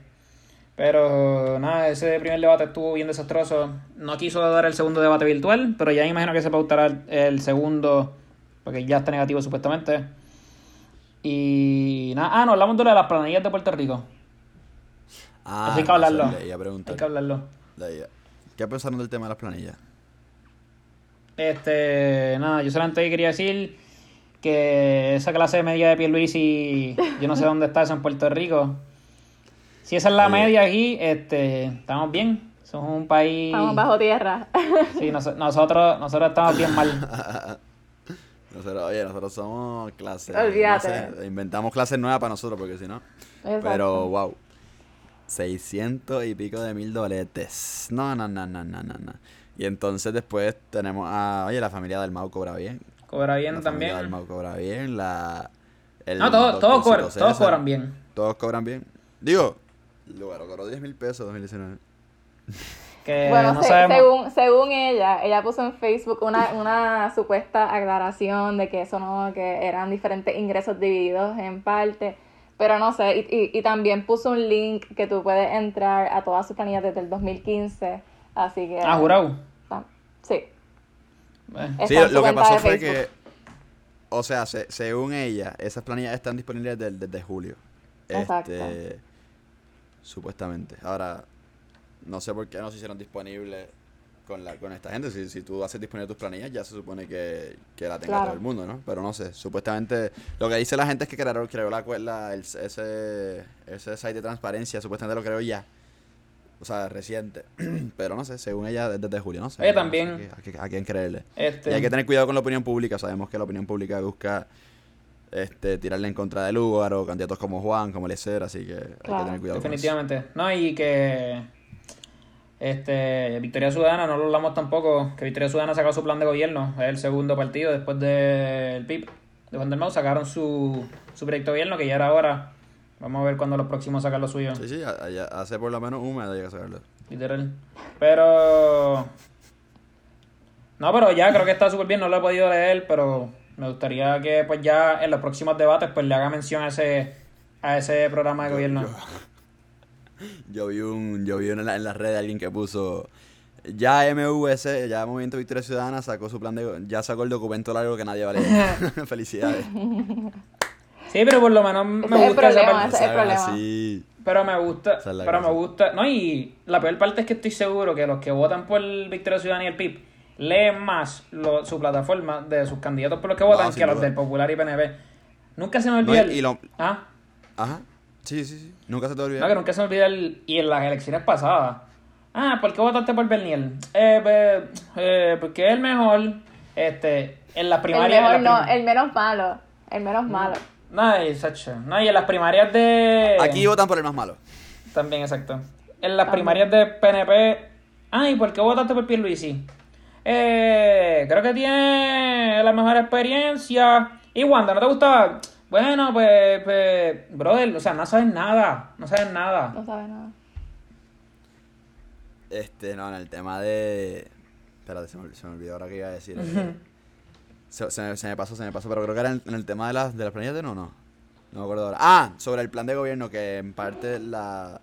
Pero nada, ese primer debate estuvo bien desastroso. No quiso dar el segundo debate virtual, pero ya imagino que se pautará el segundo, porque ya está negativo supuestamente. Y nada, ah, no, hablamos de las planillas de Puerto Rico. Ah, hay que hablarlo. Hay que hablarlo. ¿Qué pensaron del tema de las planillas? Este, nada, yo solamente quería decir que esa clase de media de Luis y yo no sé dónde está eso en Puerto Rico. Si esa es la media aquí, este, estamos bien. Somos un país. Estamos bajo tierra. Sí, nosotros, nosotros estamos bien mal. Nosotros, oye, nosotros somos clase. Olvídate. inventamos clases nuevas para nosotros, porque si no. Pero, wow. 600 y pico de mil doletes. No, no, no, no, no, no. Y entonces después tenemos a. Oye, la familia del Mau cobra bien. Cobra bien la también. La del Mau cobra bien. La. no, todos, todos, cobran, todos cobran bien. Todos cobran bien. Digo, Lugar cobró 10 mil pesos 2019 bueno, según, según ella, ella puso en Facebook una, una supuesta aclaración de que eso no, que eran diferentes ingresos divididos en parte, pero no sé, y, y, también puso un link que tú puedes entrar a todas sus planillas desde el 2015, así que... Ah, jurado. Sí. Sí, lo que pasó fue que, o sea, según ella, esas planillas están disponibles desde, desde julio. Exacto. Este, supuestamente. Ahora, no sé por qué no se hicieron disponibles con, la, con esta gente. Si, si tú haces disponible tus planillas, ya se supone que, que la tenga todo el mundo, ¿no? Pero no sé, supuestamente lo que dice la gente es que creó, creó la, la el, ese, ese site de transparencia, supuestamente lo creó ya. O sea, reciente. Pero no sé, según ella, desde, julio, no sé. También. a, quién creerle. Este... Y hay que tener cuidado con la opinión pública. Sabemos que la opinión pública busca este, tirarle en contra de lugar o candidatos como Juan, como Lecer, así que hay que tener cuidado. Definitivamente. no, y que este, Victoria Ciudadana, no lo hablamos tampoco, que Victoria Ciudadana sacó su plan de gobierno, es el segundo partido después del PIB de Juan del Mau, sacaron su, su proyecto de gobierno, que ya era ahora. Vamos a ver cuándo los próximos sacan lo suyo. Sí, sí, hace por lo menos un mes llega a sacarlo. Literal. Pero... No, pero ya creo que está súper bien, no lo he podido leer, pero me gustaría que pues ya en los próximos debates pues le haga mención a ese, a ese programa de gobierno. Yo vi un, yo vi en, la, en las redes alguien que puso ya MVS, ya Movimiento Victoria Ciudadana sacó su plan de ya sacó el documento largo que nadie vale. Felicidades. Sí, pero por lo menos me gusta esa parte. es el problema. Pero me gusta, pero me gusta, no, y la peor parte es que estoy seguro que los que votan por Victoria Ciudadana y el PIB leen más su plataforma de sus candidatos por los que votan que los del Popular y PNP. Nunca se me olvida y. ¿Ah? Ajá. Sí, sí, sí. Nunca se te olvida. No, que nunca se me olvida el... Y en las elecciones pasadas. Ah, ¿por qué votaste por Bernier? Eh, pues, eh, porque es el mejor. Este, en las primarias... El mejor, no, el menos malo. El menos mm. malo. No, exacto. No, y en las primarias de... Aquí votan por el más malo. También, exacto. En las primarias de PNP... Ah, ¿y por qué votaste por Pierluisi? Eh, creo que tiene la mejor experiencia. Y Wanda, ¿no te gustaba? Bueno, pues, pues, brother, o sea, no sabes nada, no sabes nada. No sabes nada. Este, no, en el tema de... Espérate, se me, se me olvidó ahora que iba a decir. se, se, me pasó, se me pasó, pero creo que era en, el tema de las, de las planillas de no, no. No me acuerdo ahora. Ah, sobre el plan de gobierno que en parte la...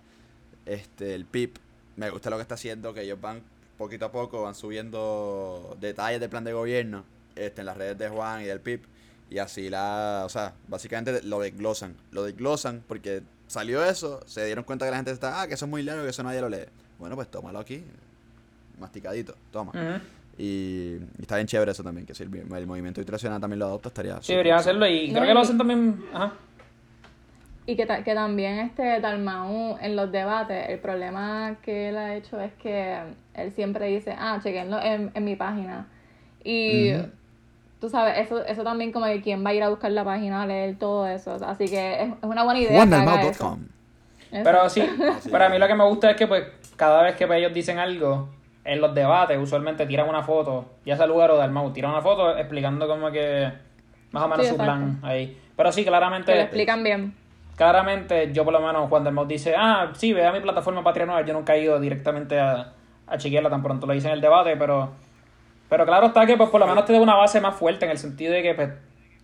Este, el PIB, me gusta lo que está haciendo, que ellos van poquito a poco, van subiendo detalles del plan de gobierno este, en las redes de Juan y del PIB y así la, o sea, básicamente lo desglosan. Lo desglosan porque salió eso, se dieron cuenta que la gente está, ah, que eso es muy largo, que eso nadie lo lee. Bueno, pues tómalo aquí, masticadito, toma. y, está bien chévere eso también, que si el, movimiento internacional también lo adopta, estaría... Sí, debería hacerlo y creo que lo hacen también... Ajá. Y que, que también este Dalmau en los debates, el problema que él ha hecho es que él siempre dice, ah, chequenlo en, en mi página. Y tú sabes, eso, eso también como que quién va a ir a buscar la página, a leer todo eso. Así que es, una buena idea. Pero sí, para mí lo que me gusta es que pues cada vez que ellos dicen algo, en los debates usualmente tiran una foto, ya sea lugar o del mouse, tiran una foto explicando como que más o menos su plan ahí. Pero sí, claramente... Que lo explican bien. Claramente, yo por lo menos Juan del Mouse dice, ah, sí, ve a mi plataforma Patria Nueva, yo nunca he ido directamente a, a chequearla tan pronto lo hice en el debate, pero pero claro está que pues por lo menos te da una base más fuerte en el sentido de que pues,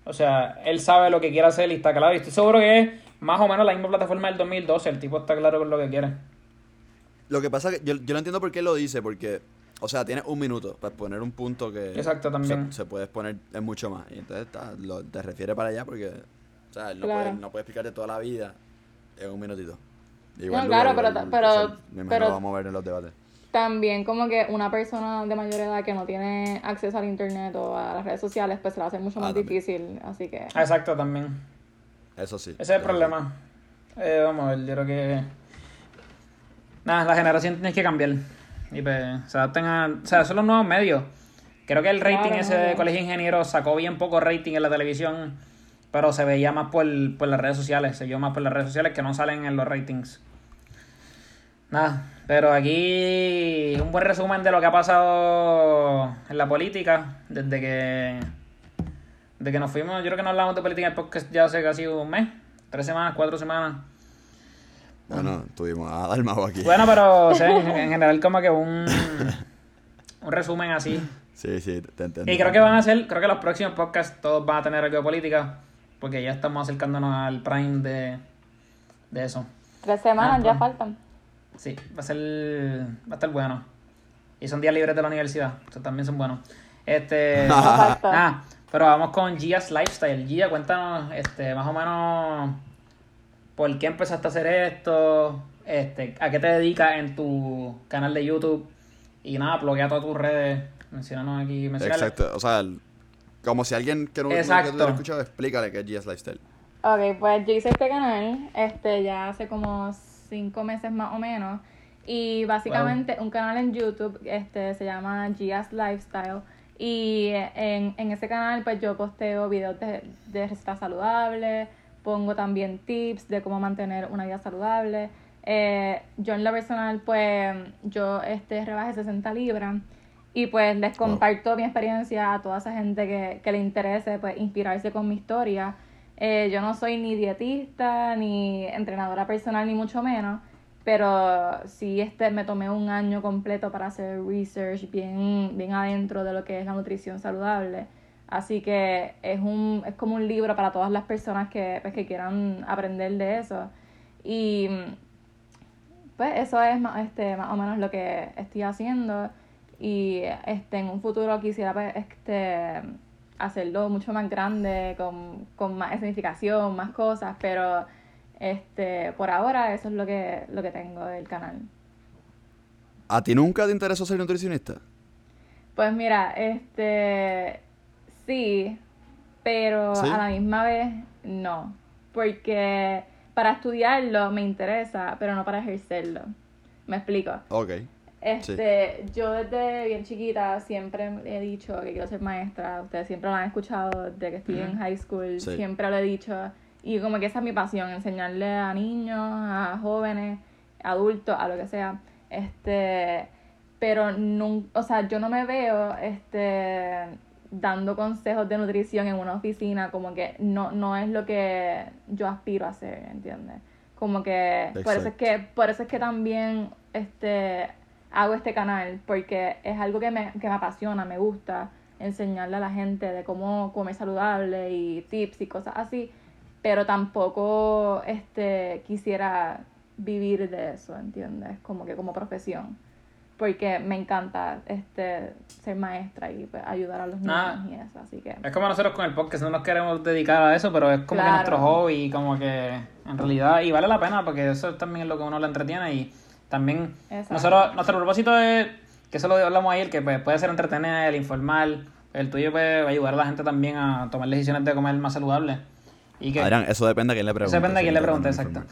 o sea, él sabe lo que quiere hacer y está claro. Y estoy seguro que es más o menos la misma plataforma del 2012. El tipo está claro con lo que quiere. Lo que pasa es que yo, yo no entiendo por qué lo dice, porque, o sea, tiene un minuto para poner un punto que. Exacto, también. Se, puede exponer en mucho más. Y entonces está, lo, te refiere para allá porque, o sea, él no, puede, no puede explicarte toda la vida en un minutito. Igual no, claro, pero, pero, pero, vamos a ver en los debates también como que una persona de mayor edad que no tiene acceso al internet o a las redes sociales, pues se la hace mucho más ah, difícil, así que... Exacto, también. Eso sí. Ese es el problema. Eh, vamos a ver, yo creo que... Nada, la generación tiene que cambiar. Y pues, se adapten a... O sea, son los nuevos medios. Creo que el rating ese de Colegio de Ingenieros sacó bien poco rating en la televisión, pero se veía más por, por las redes sociales, se vio más por las redes sociales que no salen en los ratings. Nada, pero aquí un buen resumen de lo que ha pasado en la política desde que desde que nos fuimos. Yo creo que no hablamos de política en el podcast ya hace casi un mes, tres semanas, cuatro semanas. Bueno, tuvimos a Dalmau aquí. Bueno, pero o sea, en, general como que un, un resumen así. Sí, sí, te entiendo. Y creo que van a ser, creo que los próximos podcasts todos van a tener algo de política, porque ya estamos acercándonos al prime de, de eso. Tres semanas, ah, ya pues. faltan. Sí, va a ser. Va a estar bueno. Y son días libres de la universidad. O también son buenos. Este. ah, pero vamos con Gia's Lifestyle. Gia, cuéntanos, este, más o menos. ¿Por qué empezaste a hacer esto? Este, ¿A qué te dedicas en tu canal de YouTube? Y nada, bloquea todas tus redes. Mencionanos aquí. Exacto. O sea, como si alguien que no, que tú escuchado, explícale qué es Gia's Lifestyle. Ok, pues yo hice este canal este, ya hace como cinco meses más o menos. Y básicamente un canal en YouTube este se llama Gia's Lifestyle. Y en, en ese canal pues yo posteo videos de, de recetas saludables, pongo también tips de cómo mantener una vida saludable. Eh, yo en lo personal pues yo este rebajé 60 libras y pues les comparto mi experiencia a toda esa gente que, que le interese pues inspirarse con mi historia eh, yo no soy ni dietista, ni entrenadora personal, ni mucho menos, pero sí este, me tomé un año completo para hacer research bien, bien adentro de lo que es la nutrición saludable. Así que es, un, es como un libro para todas las personas que, pues, que quieran aprender de eso. Y pues eso es más, este, más o menos lo que estoy haciendo. Y este, en un futuro quisiera pues, este, hacerlo mucho más grande, con, con más significación, más cosas, pero este por ahora eso es lo que, lo que tengo del canal. ¿A ti nunca te interesó ser nutricionista? Pues mira, este sí, pero a la misma vez no, porque para estudiarlo me interesa, pero no para ejercerlo. ¿Me explico? Ok. Este, yo desde bien chiquita siempre he dicho que quiero ser maestra. Ustedes siempre lo han escuchado desde que estoy en high school. Siempre lo he dicho. Y como que esa es mi pasión, enseñarle a niños, a jóvenes, adultos, a lo que sea. Este, pero no, o sea, yo no me veo este dando consejos de nutrición en una oficina, como que no, no es lo que yo aspiro a hacer, ¿entiendes? Como que por eso es que por eso es que también este hago este canal porque es algo que me, que me apasiona, me gusta enseñarle a la gente de cómo comer saludable y tips y cosas así, pero tampoco este quisiera vivir de eso, ¿entiendes? Como que como profesión. Porque me encanta este ser maestra y pues, ayudar a los niños y eso, así que... Es como nosotros con el podcast, no nos queremos dedicar a eso, pero es como que nuestro hobby, como que en realidad, y vale la pena porque eso también es lo que uno le entretiene y también nosotros, nuestro propósito es, que eso lo hablamos ayer, que pues, puede ser entretener, informar, el tuyo puede ayudar a la gente también a tomar decisiones de comer más saludable. Y que, Adrián, eso depende de quién le pregunte. Eso depende de quién le pregunte, exacto.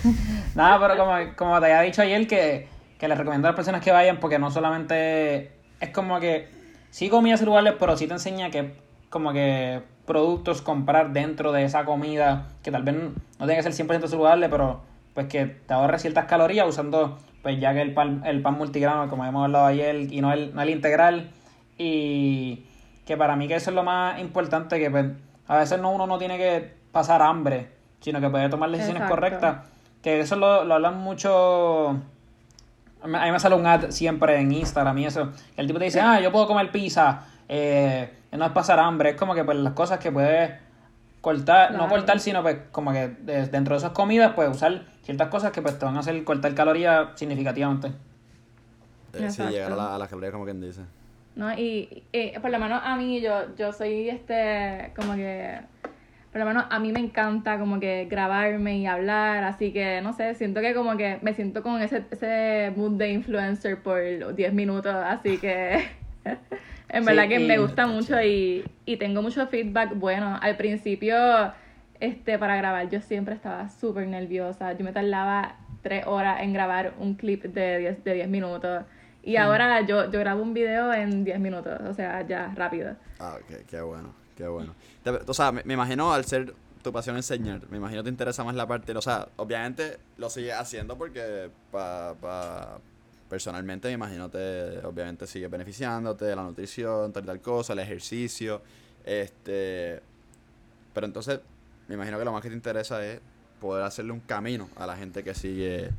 Nada, pero como, como te había dicho ayer, que, que les recomiendo a las personas que vayan, porque no solamente es como que sí comida saludable, pero sí te enseña que como que productos comprar dentro de esa comida, que tal vez no tenga que ser 100% saludable, pero pues que te ahorres ciertas calorías usando pues ya que el pan, el pan multigrano, como hemos hablado ayer, y no el, no el integral. Y que para mí que eso es lo más importante, que pues, a veces no uno no tiene que pasar hambre, sino que puede tomar decisiones correctas. Que eso lo, lo hablan mucho... A mí me sale un ad siempre en Instagram y eso. El tipo te dice, ah, yo puedo comer pizza, eh, no es pasar hambre, es como que pues las cosas que puedes cortar, no cortar, sino pues como que dentro de esas comidas, pues usar ciertas cosas que pues te van a hacer cortar calorías significativamente. Eh, sí, llegar a, la, a las calorías como quien dice. No, y, por lo menos a mí, yo, yo soy este, como que, por lo menos a mí me encanta como que grabarme y hablar, así que, no sé, siento que como que me siento con ese, ese mood de influencer por 10 minutos, así que en verdad que me gusta mucho y, y tengo mucho feedback bueno. Al principio, este, para grabar, yo siempre estaba súper nerviosa, yo me tardaba tres horas en grabar un clip de 10 de diez minutos y ahora yo, yo grabo un video en 10 minutos, o sea, ya rápido. Ah, ok, qué bueno, qué bueno. O sea, me, imagino al ser tu pasión enseñar, me imagino te interesa más la parte, o sea, obviamente lo sigues haciendo porque pa, pa, personalmente me imagino te, obviamente sigue beneficiándote, la nutrición, tal y tal cosa, el ejercicio, este, pero entonces me imagino que lo más que te interesa es poder hacerle un camino a la gente que sigue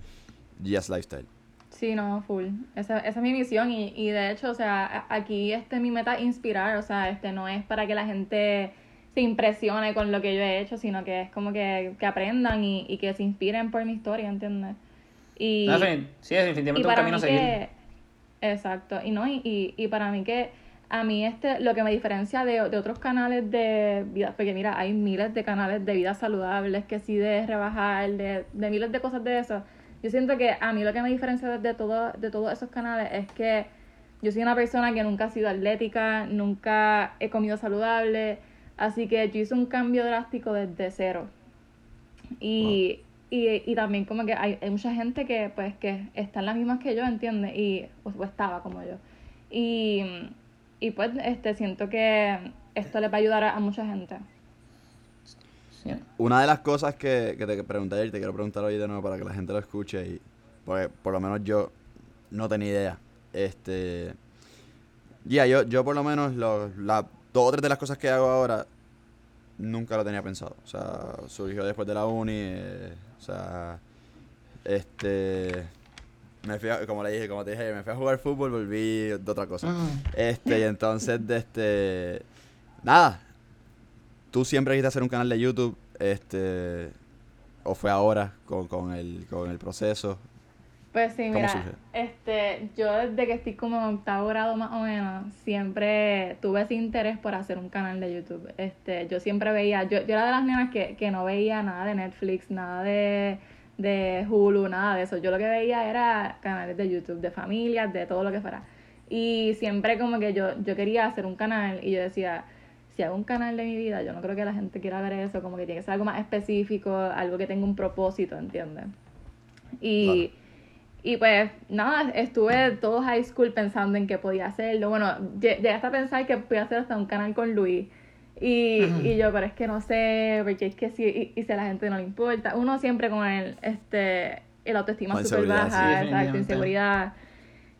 GS Lifestyle. Sí, no, full. Esa, esa es mi misión y, y de hecho, o sea, aquí este mi meta inspirar, o sea, este no es para que la gente se impresione con lo que yo he hecho, sino que es como que, que aprendan y, y que se inspiren por mi historia, ¿entiendes? Y, sí, es definitivamente un camino a seguir. exacto, y no, y, y, para mí que a mí este lo que me diferencia de, de otros canales de vida, porque mira, hay miles de canales de vida saludables, que sí de rebajar, de, de miles de cosas de eso yo siento que a mí lo que me diferencia de, todo, de todos esos canales es que yo soy una persona que nunca ha sido atlética, nunca he comido saludable, así que yo hice un cambio drástico desde cero. Y, y, también como que hay, mucha gente que pues que están las mismas que yo, ¿entiendes? Y pues, estaba como yo. Y, y pues este siento que esto le va a ayudar a mucha gente. Una de las cosas que, te pregunté ayer, te quiero preguntar hoy de nuevo para que la gente lo escuche y porque por lo menos yo no tenía idea. Este, ya, yo, yo por lo menos lo, la, dos o tres de las cosas que hago ahora nunca lo tenía pensado. O sea, surgió después de la uni, eh, o sea, este, me fui como le dije, como te dije, me fui a jugar fútbol, volví de otra cosa. Este, y entonces, de este, nada, ¿Tú siempre quisiste hacer un canal de YouTube? Este, ¿O fue ahora con, con, el, con el proceso? Pues sí, mira, este, yo desde que estoy como en octavo grado más o menos, siempre tuve ese interés por hacer un canal de YouTube. Este, yo siempre veía, yo, yo era de las nenas que, que no veía nada de Netflix, nada de, de Hulu, nada de eso. Yo lo que veía era canales de YouTube, de familias, de todo lo que fuera. Y siempre como que yo, yo quería hacer un canal y yo decía, si hago un canal de mi vida, yo no creo que la gente quiera ver eso, como que tiene que ser algo más específico, algo que tenga un propósito, ¿entiendes? Y, y pues nada, estuve todo high school pensando en qué podía hacerlo. Bueno, llegué hasta a pensar que podía hacer hasta un canal con Luis. Y, y yo, pero es que no sé, porque es que si, y, si a la gente no le importa. Uno siempre con el, este, el autoestima súper baja, sí, inseguridad.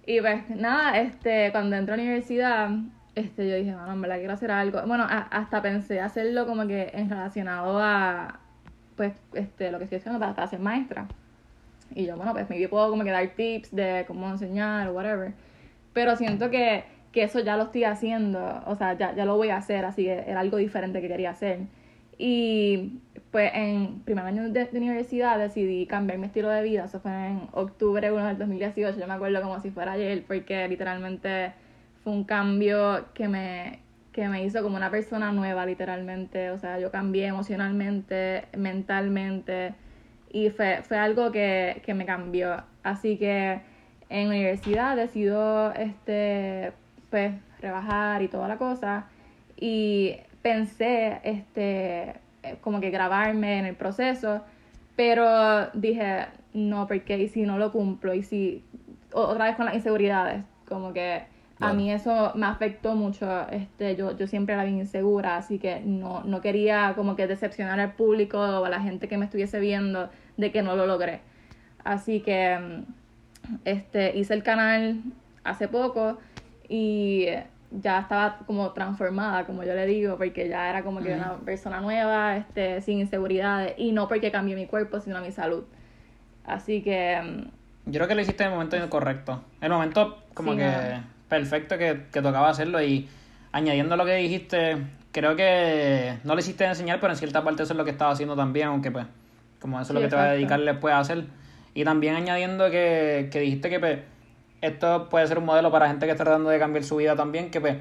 Y pues nada, este, cuando entré a la universidad, este, yo dije, bueno, en verdad quiero hacer algo. Bueno, hasta pensé hacerlo como que en relacionado a, pues, este, lo que estoy haciendo para, ser maestra. Y yo, bueno, pues me puedo como que dar tips de cómo enseñar o whatever. Pero siento que, que eso ya lo estoy haciendo, o sea, ya, ya lo voy a hacer, así que era algo diferente que quería hacer. Y pues en primer año de, de, universidad decidí cambiar mi estilo de vida, eso fue en octubre 1 del 2018, yo me acuerdo como si fuera ayer, porque literalmente fue un cambio que me, que me hizo como una persona nueva, literalmente. O sea, yo cambié emocionalmente, mentalmente, y fue, fue algo que, que me cambió. Así que en universidad decido este, pues, rebajar y toda la cosa. Y pensé, este, como que grabarme en el proceso, pero dije, no, porque y si no lo cumplo, y si otra vez con las inseguridades, como que a mí eso me afectó mucho. Este, yo, yo siempre era bien insegura, así que no, no quería como que decepcionar al público o a la gente que me estuviese viendo de que no lo logré. Así que mm, este, hice el canal hace poco y ya estaba como transformada, como yo le digo, porque ya era como que una persona nueva, este, sin inseguridades, y no porque cambié mi cuerpo, sino mi salud. Así que... Mm, yo creo que lo hiciste en el momento correcto. En el momento como que perfecto que, que, tocaba hacerlo y añadiendo lo que dijiste, creo que no le hiciste enseñar, pero en cierta parte eso es lo que estaba haciendo también, aunque pues como eso es lo que te va a dedicar después a hacer. Y también añadiendo que, que dijiste que pues, esto puede ser un modelo para gente que está tratando de cambiar su vida también, que pues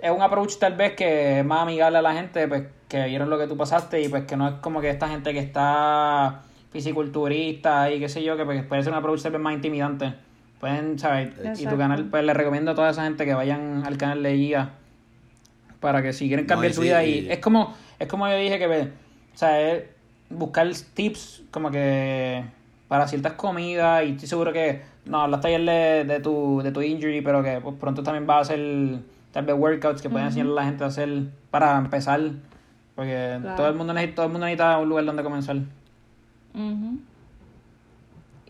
es un approach tal vez que es más amigable a la gente, pues que vieron lo que tú pasaste y pues que no es como que esta gente que está fisiculturista y qué sé yo, que pues, puede ser un approach tal vez más intimidante. Pueden, ¿sabes? Y tu canal, pues le recomiendo a toda esa gente que vayan al canal de guía para que si quieren cambiar su vida y es como, es como yo dije que, pues, o sea, es buscar tips como que para ciertas comidas y estoy seguro que no hablaste ayer de, de, tu, de tu injury, pero que pues, pronto también va a hacer tal vez workouts que pueden enseñarle a la gente a hacer para empezar. Porque todo el mundo necesita, todo el mundo necesita un lugar donde comenzar.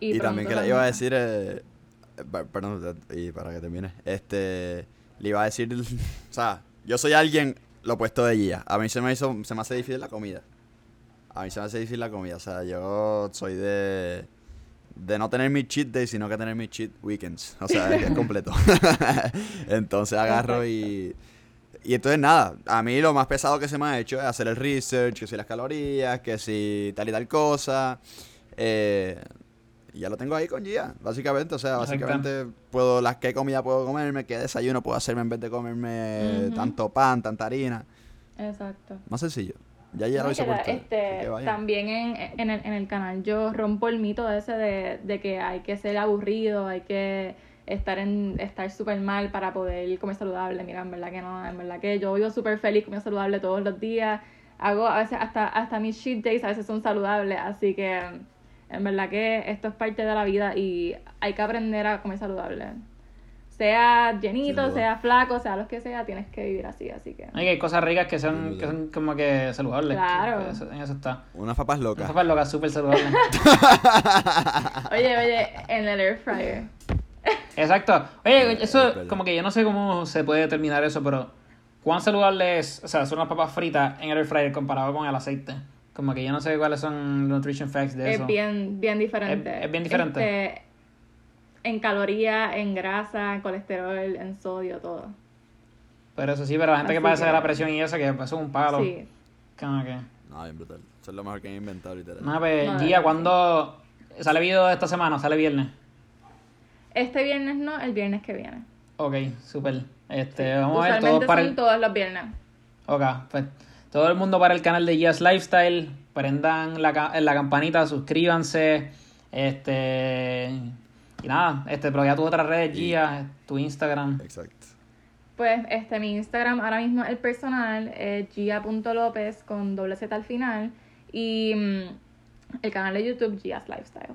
Y, también que le iba a decir, eh, perdón, y para que termine, este, le iba a decir, o sea, yo soy alguien lo opuesto de ella. A mí se me hizo, se me hace difícil la comida. A mí se me hace difícil la comida, o sea, yo soy de de no tener mi cheat day, sino que tener mi cheat weekends. O sea, es, completo. entonces agarro y... Y entonces nada, a mí lo más pesado que se me ha hecho es hacer el research, que si las calorías, que si tal y tal cosa. Eh, y ya lo tengo ahí con Gia, básicamente. O sea, básicamente puedo, las que comida puedo comerme, qué desayuno puedo hacerme en vez de comerme tanto pan, tanta harina. Exacto. Más sencillo. Ya ya hice este, También en, en, el, en el canal yo rompo el mito ese de, de que hay que ser aburrido, hay que estar en estar súper mal para poder comer saludable. Mira, en verdad que no, en verdad que yo vivo súper feliz comiendo saludable todos los días. Hago a veces hasta, hasta mis cheat days a veces son saludables, así que en verdad que esto es parte de la vida y hay que aprender a comer saludable sea llenito, sea flaco, sea lo que sea, tienes que vivir así, así que... Hay cosas ricas que son, que son como que saludables. Claro. en eso está. Unas papas locas. Unas papas locas, súper saludables. oye, oye, en el air fryer. Exacto. Oye, eso, como que yo no sé cómo se puede determinar eso, pero ¿cuán saludable es, o sea, son unas papas fritas en el air fryer comparado con el aceite? Como que yo no sé cuáles son los nutrition facts de eso. Es bien, bien diferente. Es, bien diferente. Este, en calorías, en grasa, en colesterol, en sodio, todo. Pero eso sí, pero la gente que pasa de la presión y eso, que eso es un palo. Sí. Como que... No, bien brutal. Eso es lo mejor que han inventado, literal. No, pues, Gia, ¿cuándo sale video esta semana? ¿Sale viernes? Este viernes no, el viernes que viene. Ok, súper. Este, vamos a ver todo para son todos los viernes. Ok, pues todo el mundo para el canal de Gia's Lifestyle. Prendan la, la campanita, suscríbanse. Este y nada, este, pero ya tu otras redes, Gia, tu Instagram. Exacto. Pues este, mi Instagram ahora mismo el personal es gia.lopez con doble Z al final. Y mm, el canal de YouTube, Gia's Lifestyle.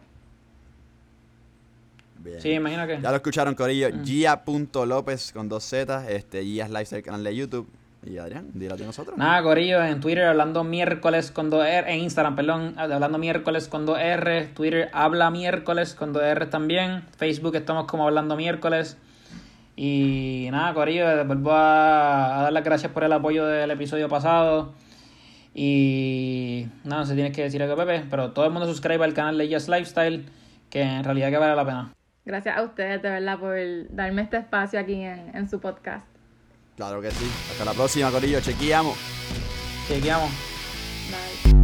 Bien. Sí, imagino que. Ya lo escucharon, Corillo. Mm. Gia.lopez con dos Z. Este, Gia's Lifestyle, canal de YouTube. Y Adrián, dilo de nosotros. Nada, Corillo, en Twitter hablando miércoles con dos R, en Instagram, perdón, hablando miércoles con dos R, Twitter habla miércoles con dos R también, Facebook estamos como hablando miércoles. Y nada, Corillo, vuelvo a, dar las gracias por el apoyo del episodio pasado. Y nada, no se tiene que decir algo, Pepe, pero todo el mundo suscriba al canal de Yes Lifestyle, que en realidad que vale la pena. Gracias a ustedes, de verdad, por darme este espacio aquí en, en su podcast. Claro que sí. Hasta la próxima, Corillo. Chequeamos. Chequeamos. Bye.